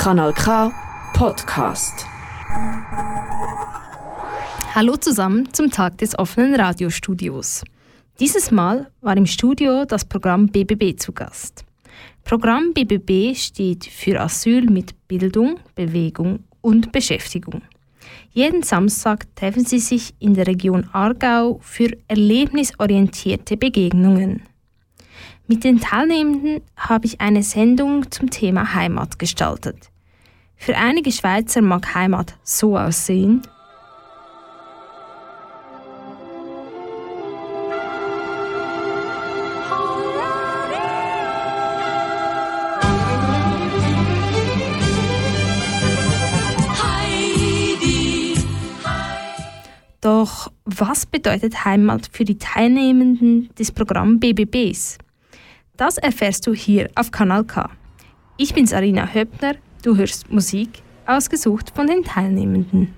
Kanal K Podcast. Hallo zusammen zum Tag des offenen Radiostudios. Dieses Mal war im Studio das Programm BBB zu Gast. Programm BBB steht für Asyl mit Bildung, Bewegung und Beschäftigung. Jeden Samstag treffen sie sich in der Region Aargau für erlebnisorientierte Begegnungen. Mit den Teilnehmenden habe ich eine Sendung zum Thema Heimat gestaltet. Für einige Schweizer mag Heimat so aussehen, Doch was bedeutet Heimat für die Teilnehmenden des Programms BBBs? Das erfährst du hier auf Kanal K. Ich bin Sarina Höppner, du hörst Musik, ausgesucht von den Teilnehmenden.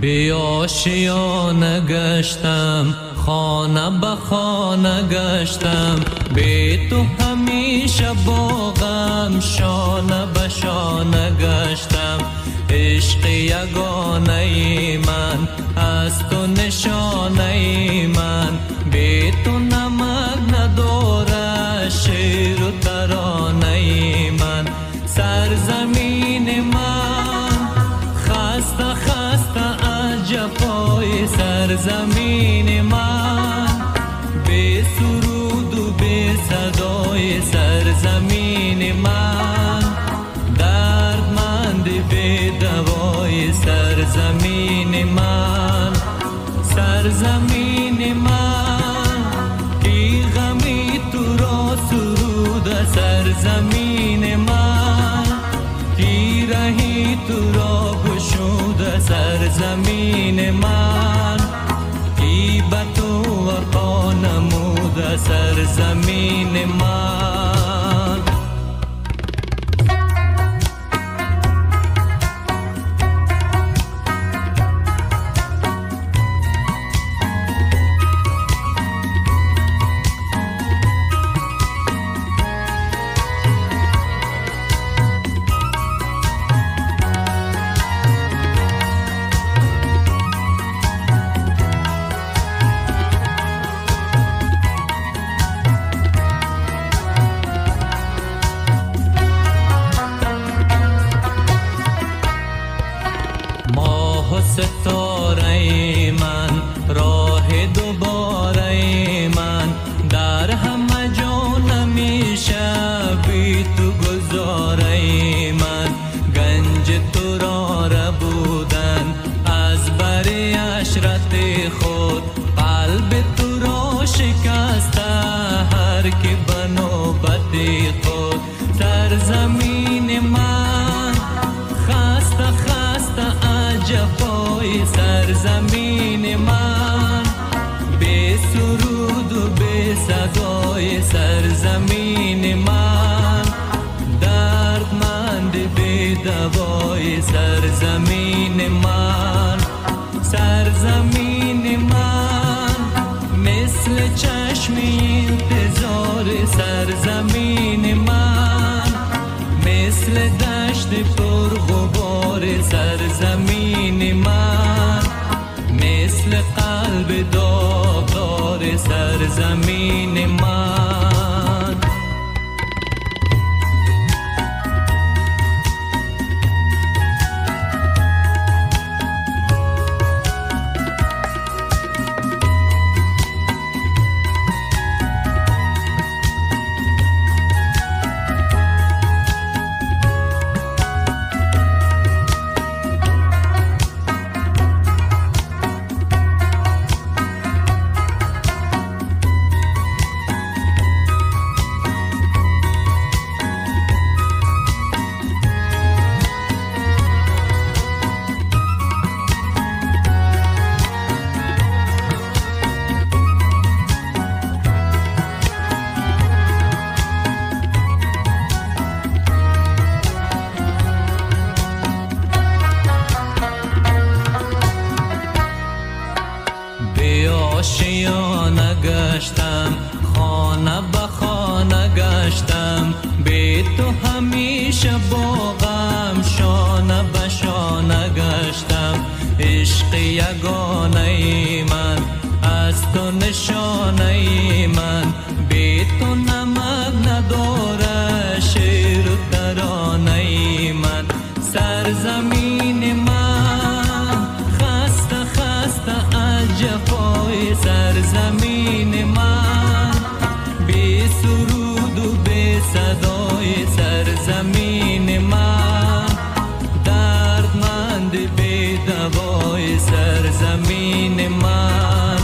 به گشتم خانه به خانه گشتم. به تو همیشه باغم شانه به شانه گشتم. عشق یگانه من از تو نشانه من. جفای जमीन माँ سرزمین من سرزمین من مثل چشم انتظار سرزمین من مثل دشت پر غبار سرزمین من مثل قلب داغدار سرزمین من. آشیانه گشتم خانه به خانه گشتم. بی تو همیشه بوم غم شانه به شانه گشتم. عشقی یگانه من از تو نشانه من. بی تو نمک ندارم صدای سرزمین من. دردمند بی دوای سرزمین من.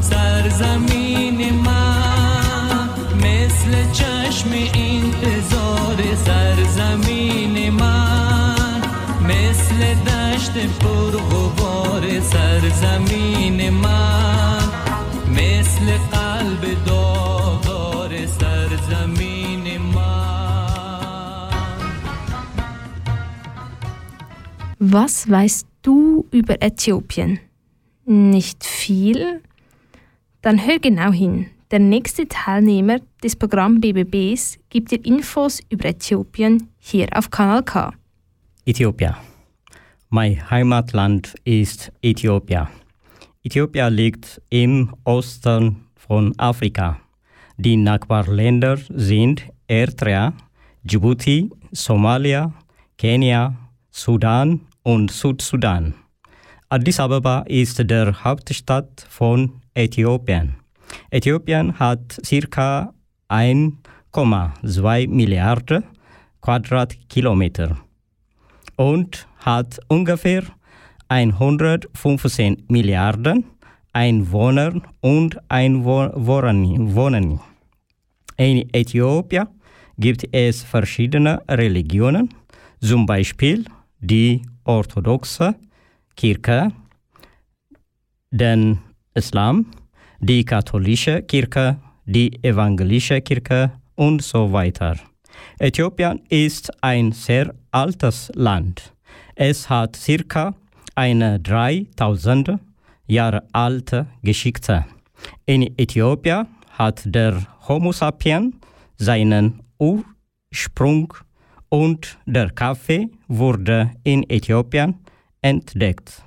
سرزمین من مثل چشم انتظار سرزمین من. مثل دشت پر غبار سرزمین من. مثل قلب داغدار Was weißt du über Äthiopien? Nicht viel? Dann hör genau hin. Der nächste Teilnehmer des Programms BBBs gibt dir Infos über Äthiopien hier auf Kanal K. Ethiopia. Mein Heimatland ist Äthiopia. Äthiopia liegt im Osten von Afrika. Die Nachbarländer sind Eritrea, Djibouti, Somalia, Kenia, Sudan und Südsudan. Addis Ababa ist der Hauptstadt von Äthiopien. Äthiopien hat circa 1,2 Milliarden Quadratkilometer und hat ungefähr 115 Milliarden Einwohner und Einwohner. In Äthiopien gibt es verschiedene Religionen, zum Beispiel die orthodoxe Kirche, den Islam, die katholische Kirche, die evangelische Kirche und so weiter. Äthiopien ist ein sehr altes Land. Es hat circa eine 3000 Jahre alte Geschichte. In Äthiopien hat der Homo sapien seinen Ursprung und der Kaffee wurde in Äthiopien entdeckt.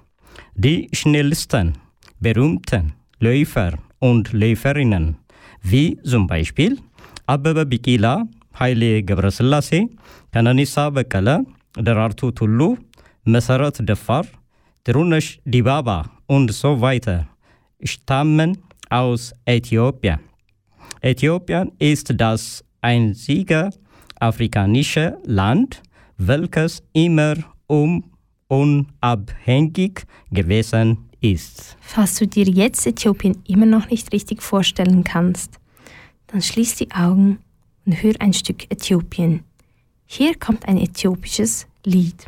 Die schnellsten, berühmten Läufer und Läuferinnen, wie zum Beispiel Abebe Bikila, Haile Gebrselassie, Kananisa Bekele, Derartu Tullu, Meseret Defar, Terunesh Dibaba und so weiter, stammen aus Äthiopien. Äthiopien ist das einzige afrikanische Land, welches immer um unabhängig gewesen ist. Falls du dir jetzt Äthiopien immer noch nicht richtig vorstellen kannst, dann schließ die Augen und hör ein Stück Äthiopien. Hier kommt ein äthiopisches Lied.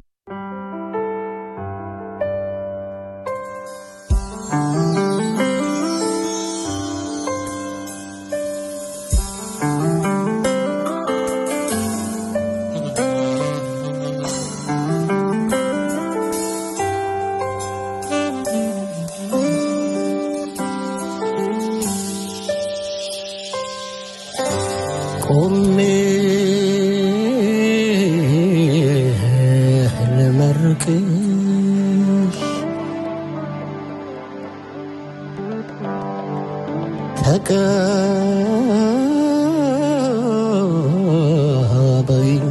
ተቀበይኝ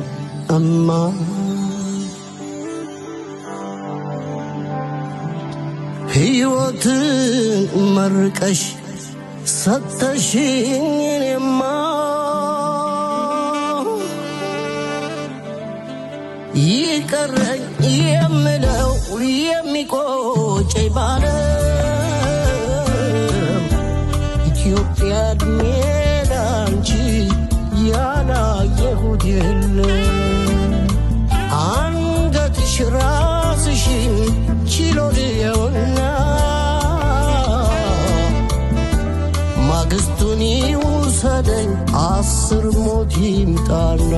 እማ ሕይወትን መርቀሽ ሰተሽኝ እኔማ ይቀረኝ የምለው የሚቆጨኝ ባለም የለም አንገትሽ ራስሽን ችሎ ልየውና ማግስቱን ይውሰደኝ አስር ሞት ይምጣና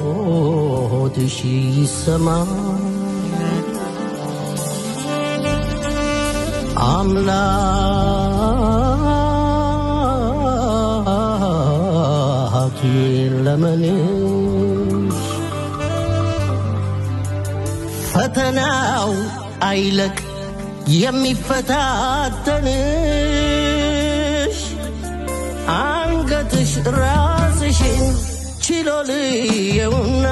ቃሎትሽ ይሰማ። አምላክ ለመኔ ፈተናው አይለቅ የሚፈታተን? ራስሽን ችሎ ልየውና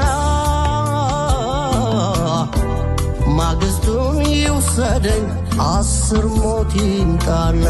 ማግስቱን ይውሰደኝ አስር ሞት ይምጣና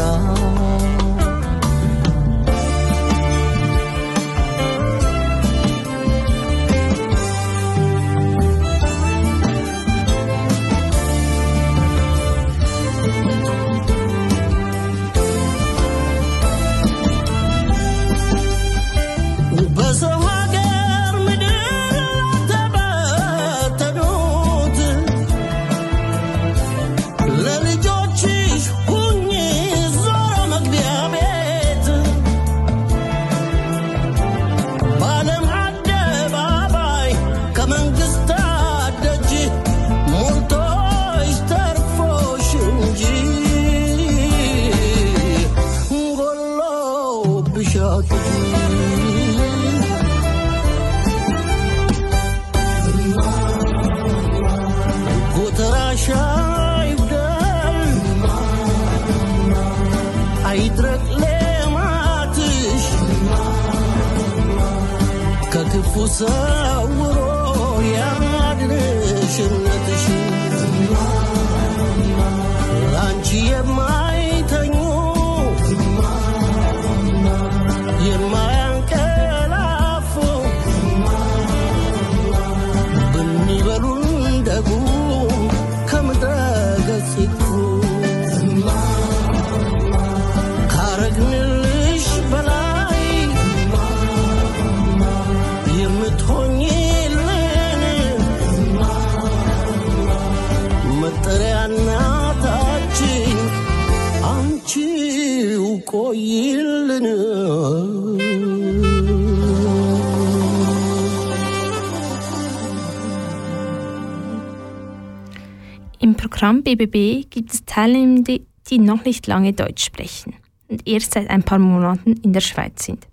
Im Programm BBB gibt es Teilnehmende, die noch nicht lange Deutsch sprechen und erst seit ein paar Monaten in der Schweiz sind.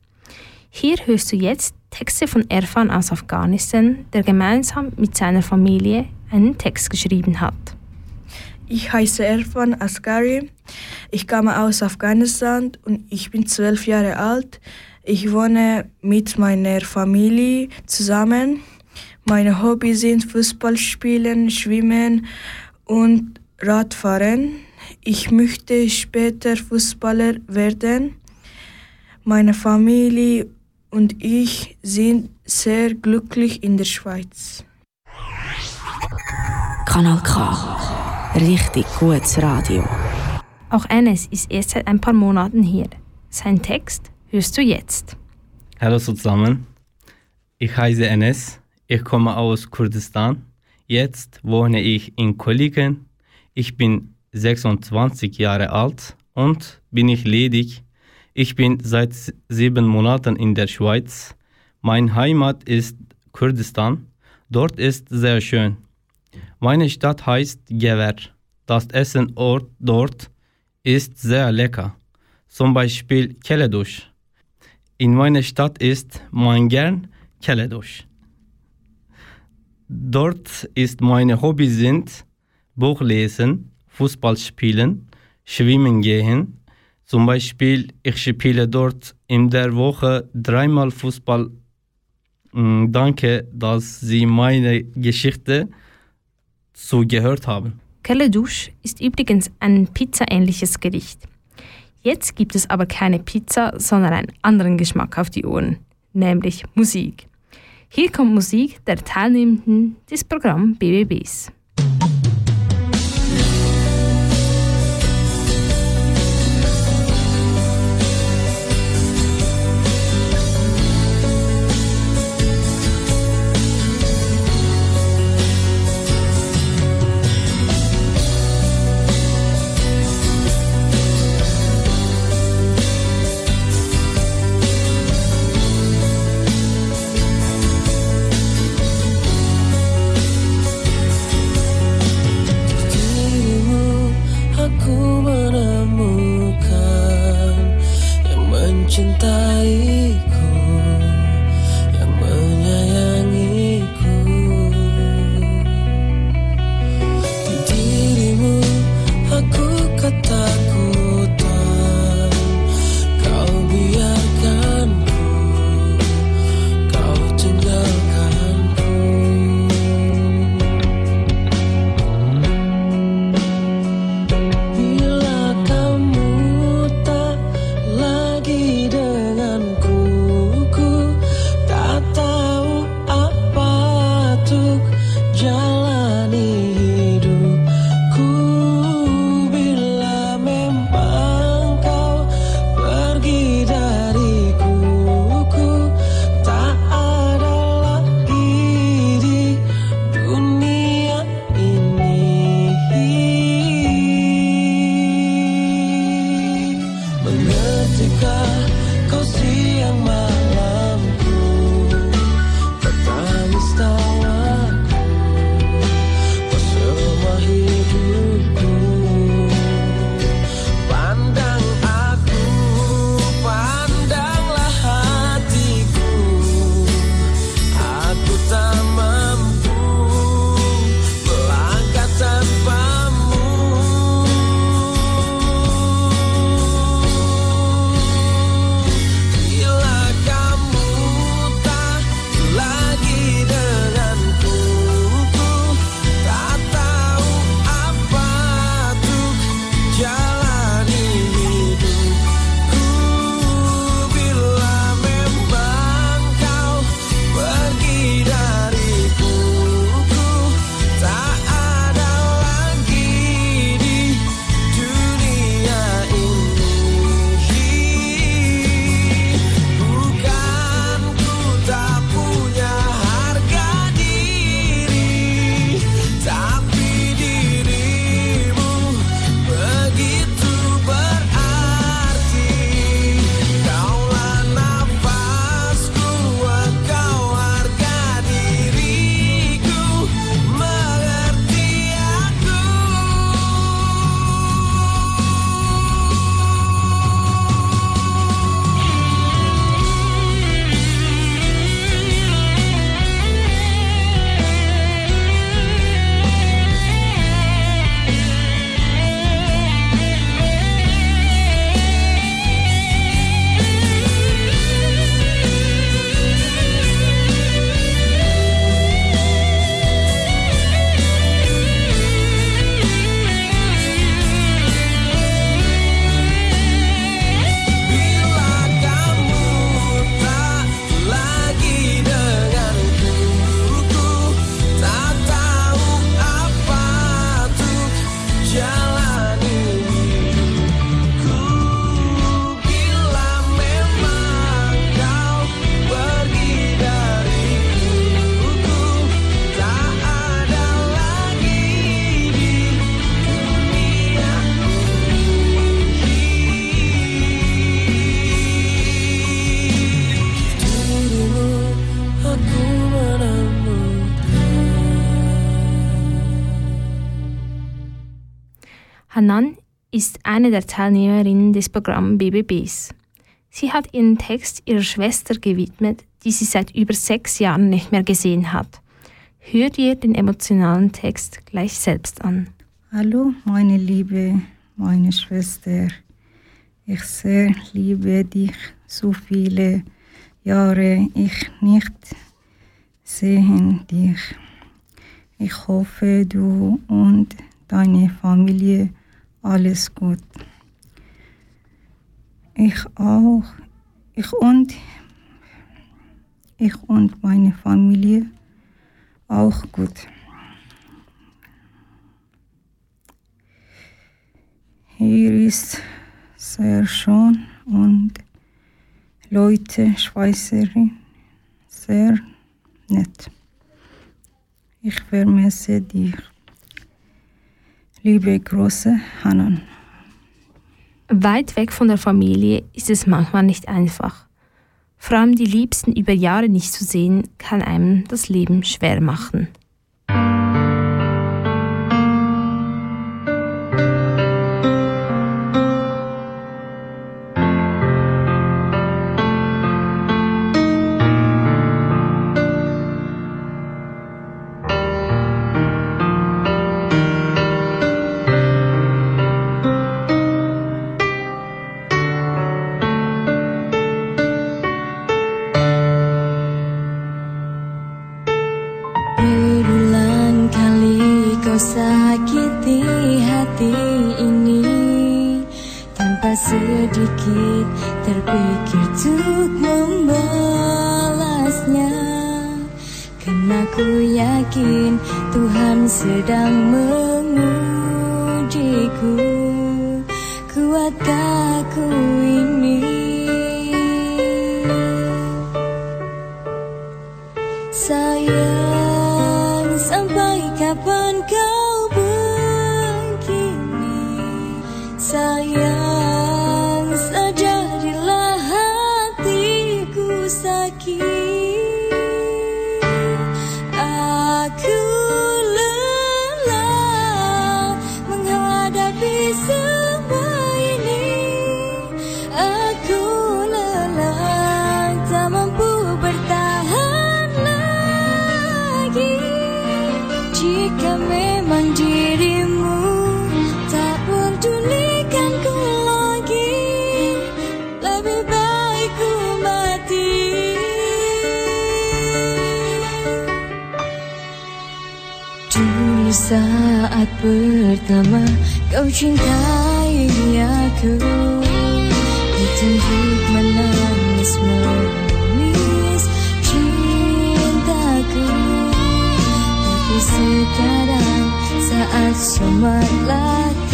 Hier hörst du jetzt Texte von Erfan aus Afghanistan, der gemeinsam mit seiner Familie einen Text geschrieben hat. Ich heiße Erfan Asghari. Ich komme aus Afghanistan und ich bin zwölf Jahre alt. Ich wohne mit meiner Familie zusammen. Meine Hobbys sind Fußball spielen, Schwimmen und Radfahren. Ich möchte später Fußballer werden. Meine Familie und ich sind sehr glücklich in der Schweiz. Kanal K. Richtig gutes Radio. Auch Enes ist erst seit ein paar Monaten hier. Sein Text hörst du jetzt. Hallo zusammen, ich heiße Enes, ich komme aus Kurdistan. Jetzt wohne ich in Kolligen. Ich bin 26 Jahre alt und bin ich ledig. Ich bin seit sieben Monaten in der Schweiz. Mein Heimat ist Kurdistan. Dort ist sehr schön. Meine Stadt heißt Gever. Das Essen Ort dort ist sehr lecker. Zum Beispiel Keledusch. In meiner Stadt ist man gern Keledusch. Dort ist meine Hobby sind Buch lesen, Fußball spielen, schwimmen gehen. Zum Beispiel, ich spiele dort in der Woche dreimal Fußball. Mm, Danke, dass Sie meine Geschichte zugehört haben. Kelledusch ist übrigens ein pizzaähnliches Gericht. Jetzt gibt es aber keine Pizza, sondern einen anderen Geschmack auf die Ohren, nämlich Musik. Hier kommt Musik der Teilnehmenden des Programms BBBs. ♪大一口。Hanan ist eine der Teilnehmerinnen des Programms BBBs. Sie hat ihren Text ihrer Schwester gewidmet, die sie seit über sechs Jahren nicht mehr gesehen hat. Hört ihr den emotionalen Text gleich selbst an. Hallo, meine Liebe, meine Schwester. Ich sehr liebe dich so viele Jahre ich nicht sehen dich. Ich hoffe, du und deine Familie alles gut. Ich auch. Ich und ich und meine Familie auch gut. Hier ist sehr schön und Leute, Schweizerin, sehr nett. Ich vermisse dich. Liebe große Hanan. Weit weg von der Familie ist es manchmal nicht einfach. Vor allem die Liebsten über Jahre nicht zu sehen, kann einem das Leben schwer machen. Sakiti hati ini. Tanpa sedikit terpikir untuk membalasnya. Karena ku yakin Tuhan sedang mengujiku. Kuatkah ku saat pertama kau cintai aku. Ditunjuk menangis menulis cintaku. Tapi sekarang saat semualah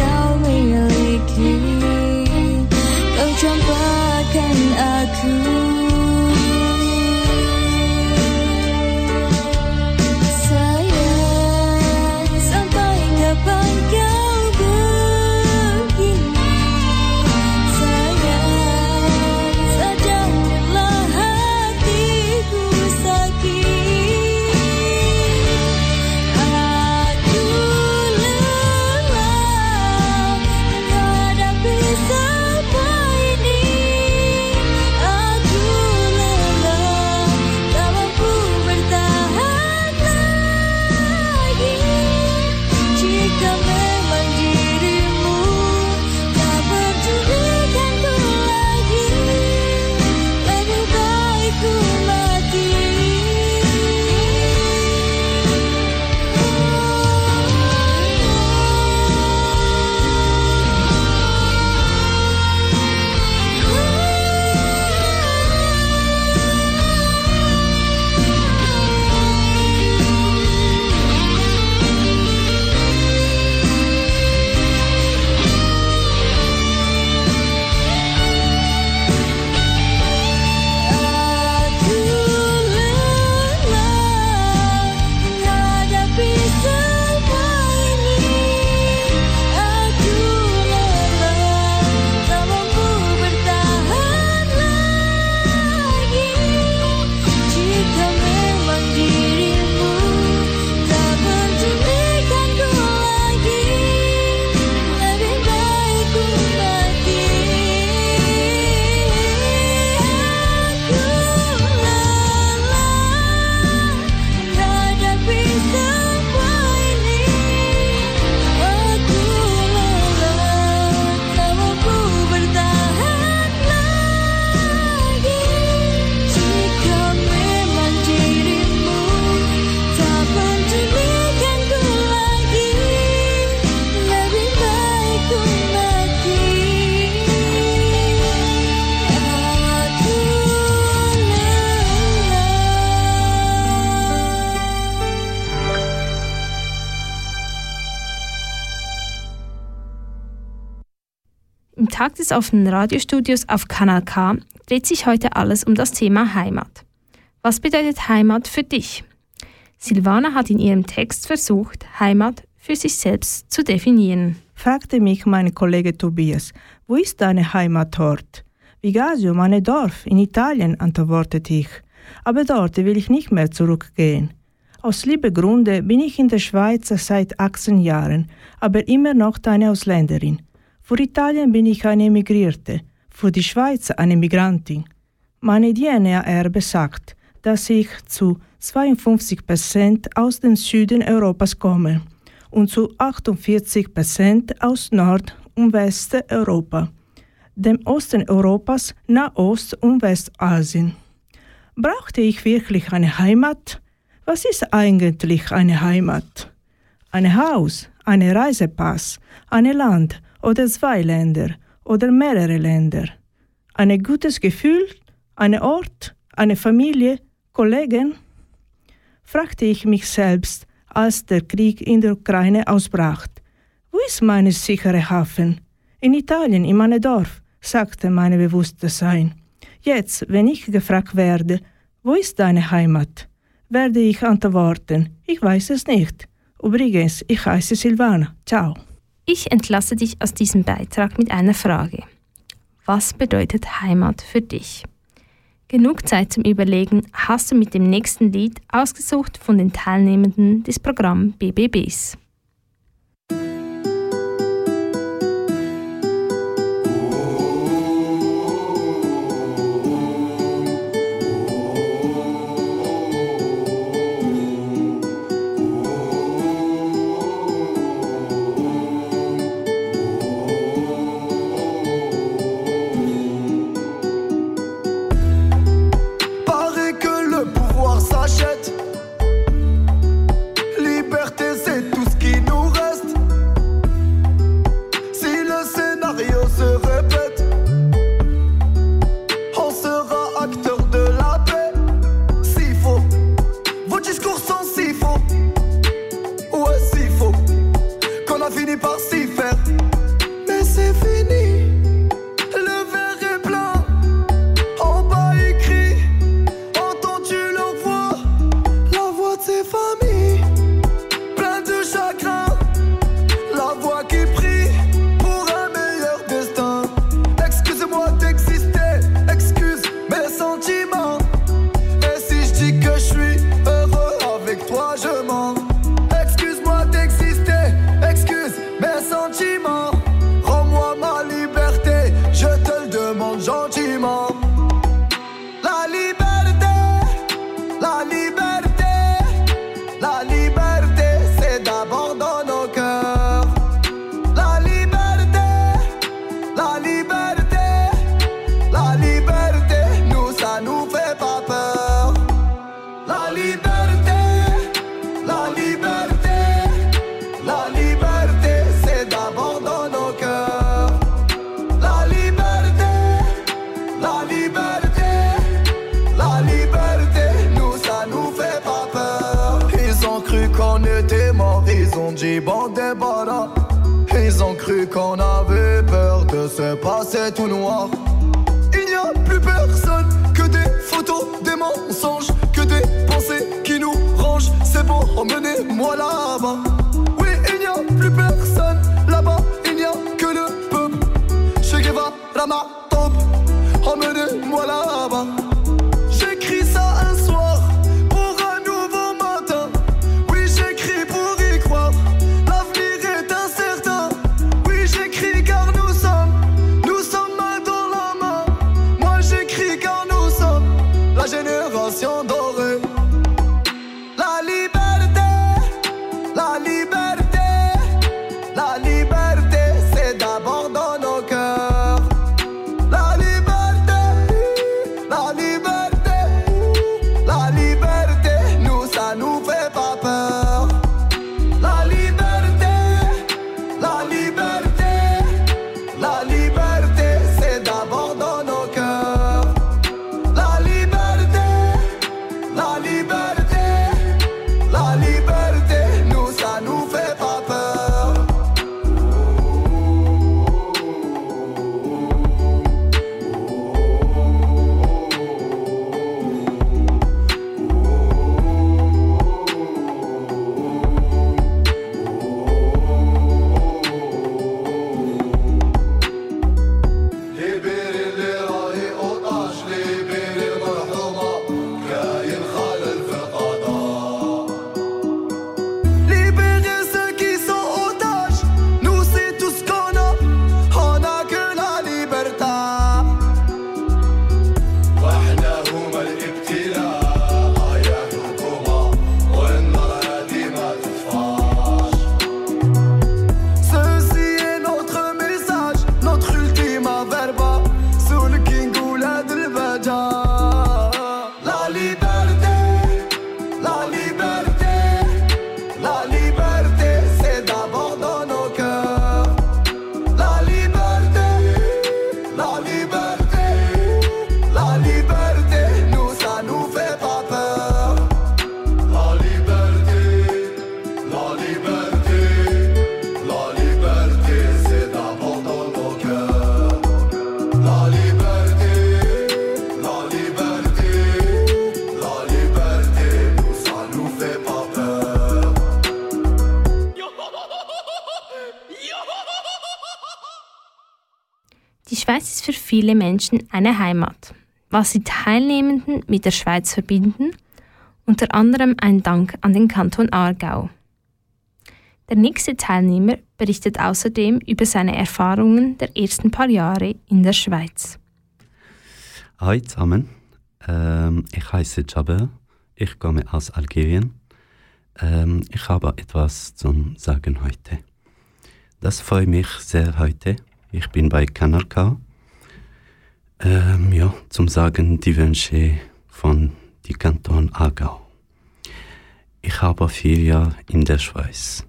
Tag des offenen Radiostudios auf Kanal K dreht sich heute alles um das Thema Heimat. Was bedeutet Heimat für dich? Silvana hat in ihrem Text versucht, Heimat für sich selbst zu definieren. fragte mich mein Kollege Tobias, wo ist deine Heimatort? Vigasio, mein Dorf in Italien, antwortete ich. Aber dort will ich nicht mehr zurückgehen. Aus Liebegründe bin ich in der Schweiz seit 18 Jahren, aber immer noch eine Ausländerin. Für Italien bin ich eine Emigrierte, für die Schweiz eine Migrantin. Meine DNA-Erbe sagt, dass ich zu 52 Prozent aus dem Süden Europas komme und zu 48 Prozent aus Nord- und Westeuropa, dem Osten Europas, Nahost- und Westasien. Brauchte ich wirklich eine Heimat? Was ist eigentlich eine Heimat? Ein Haus, ein Reisepass, ein Land oder zwei Länder oder mehrere Länder. Ein gutes Gefühl, ein Ort, eine Familie, Kollegen? fragte ich mich selbst, als der Krieg in der Ukraine ausbrach. Wo ist mein sicherer Hafen? In Italien, in meinem Dorf, sagte mein Bewusstsein. Jetzt, wenn ich gefragt werde, wo ist deine Heimat, werde ich antworten, ich weiß es nicht. Übrigens, ich heiße Silvana. Ciao. Ich entlasse dich aus diesem Beitrag mit einer Frage. Was bedeutet Heimat für dich? Genug Zeit zum Überlegen hast du mit dem nächsten Lied ausgesucht von den Teilnehmenden des Programms BBBs. Emmenez-moi là-bas. Oui, il n'y a plus personne là-bas, il n'y a que le peuple. Che Guevara, ma top, emmenez-moi là-bas. Die Schweiz ist für viele Menschen eine Heimat, was die Teilnehmenden mit der Schweiz verbinden, unter anderem ein Dank an den Kanton Aargau. Der nächste Teilnehmer berichtet außerdem über seine Erfahrungen der ersten paar Jahre in der Schweiz. Hi zusammen, ähm, ich heiße Jaber, ich komme aus Algerien. Ähm, ich habe etwas zum Sagen heute. Das freut mich sehr heute. Ich bin bei Kanal K. Ähm, ja, zum Sagen die Wünsche von die Kanton Aargau. Ich habe vier Jahre in der Schweiz.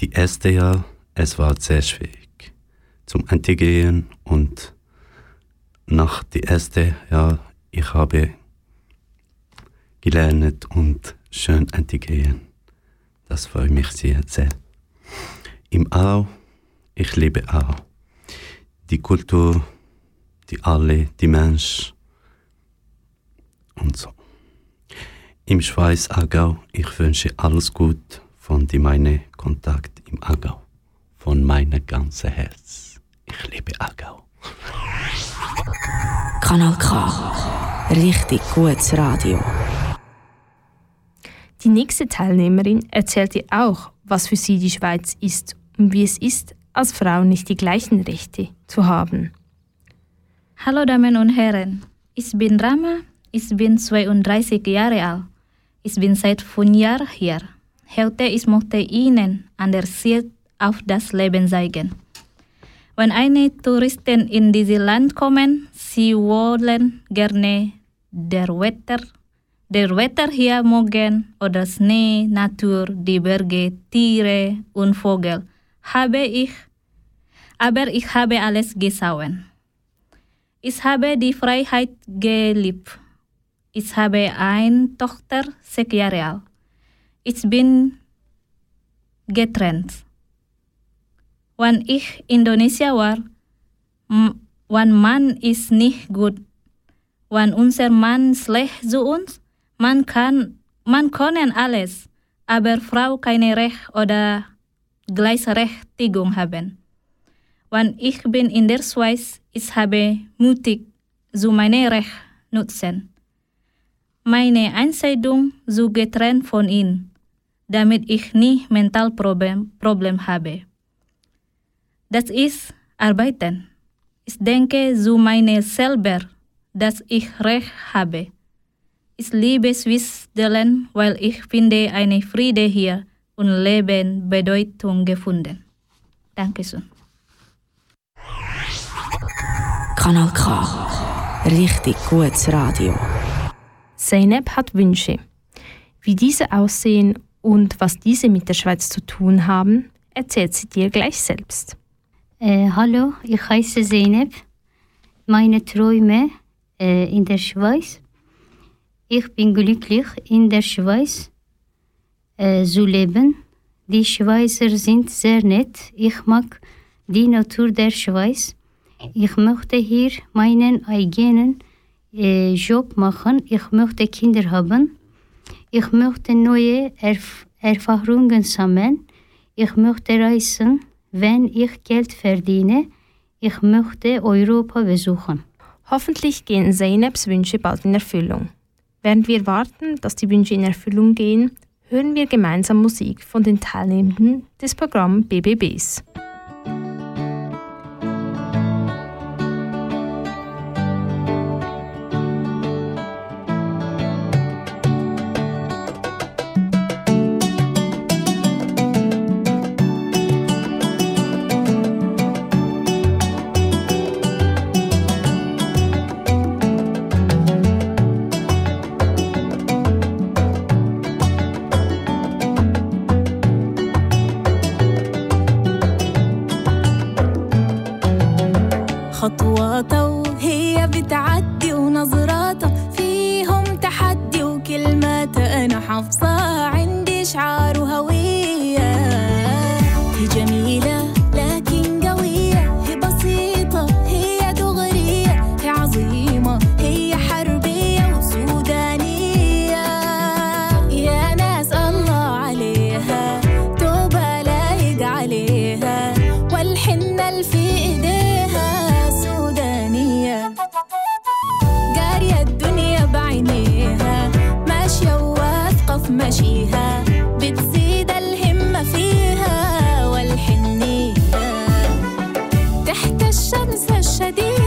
Die erste Jahr, es war sehr schwierig zum Integrieren und nach die erste Jahr, ich habe gelernt und schön integrieren. Das freut mich sehr, sehr. Im Au, ich liebe Au. Die Kultur, die alle, die Mensch und so. Im Schweiz Aargau, ich wünsche alles gut von die meine Kontakt im Aargau. Von meinem ganzen Herz. Ich liebe Aargau. Kanal K. Richtig gutes Radio. Die nächste Teilnehmerin erzählt dir auch, was für sie die Schweiz ist und wie es ist, als Frau nicht die gleichen Rechte zu haben. Hallo Damen und Herren, ich bin Rama, ich bin 32 Jahre alt. Ich bin seit fünf Jahren hier. Heute ich möchte Ihnen an der Sicht auf das Leben zeigen. Wenn eine Touristen in dieses Land kommen, sie wollen gerne der Wetter, der Wetter hier mögen oder Schnee, Natur, die Berge, Tiere und Vögel. Habe ich, aber ich habe alles gesehen. Ich habe die Freiheit geliebt. Ich habe eine Tochter, sechs Jahre alt. Ich bin getrennt. Wenn ich Indonesia war, m- wenn Mann ist nicht gut, wenn unser Mann schlecht zu uns, man kann, man können alles, aber Frau keine Recht oder Gleichberechtigung haben. Wenn ich bin in der Schweiz, ich habe mutig zu meine Recht nutzen. Meine Entscheidung zu getrennt von ihm, damit ich nicht mental Problem, Problem habe. Das ist Arbeiten. Ich denke zu meine selber, dass ich Recht habe. Ich liebe Switzerland, weil ich finde eine Friede hier und Leben Bedeutung gefunden. Dankeschön. Kanal K. Richtig gutes Radio. Zeynep hat Wünsche. Wie diese aussehen und was diese mit der Schweiz zu tun haben, erzählt sie dir gleich selbst. Äh, hallo, ich heiße Zeynep. Meine Träume äh, in der Schweiz. Ich bin glücklich, in der Schweiz äh, zu leben. Die Schweizer sind sehr nett. Ich mag die Natur der Schweiz. Ich möchte hier meinen eigenen äh, Job machen. Ich möchte Kinder haben. Ich möchte neue Erf Erfahrungen sammeln. Ich möchte reisen, wenn ich Geld verdiene. Ich möchte Europa besuchen. Hoffentlich gehen Zeyneps Wünsche bald in Erfüllung. Während wir warten, dass die Wünsche in Erfüllung gehen, hören wir gemeinsam Musik von den Teilnehmenden des Programms BBBs. 晒地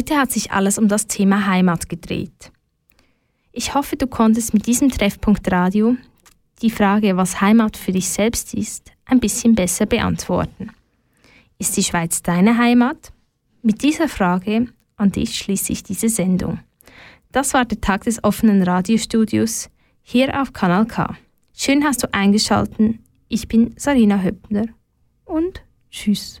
Heute hat sich alles um das Thema Heimat gedreht. Ich hoffe, du konntest mit diesem Treffpunkt Radio die Frage, was Heimat für dich selbst ist, ein bisschen besser beantworten. Ist die Schweiz deine Heimat? Mit dieser Frage an dich schließe ich diese Sendung. Das war der Tag des offenen Radiostudios hier auf Kanal K. Schön hast du eingeschaltet. Ich bin Sarina Höppner und tschüss.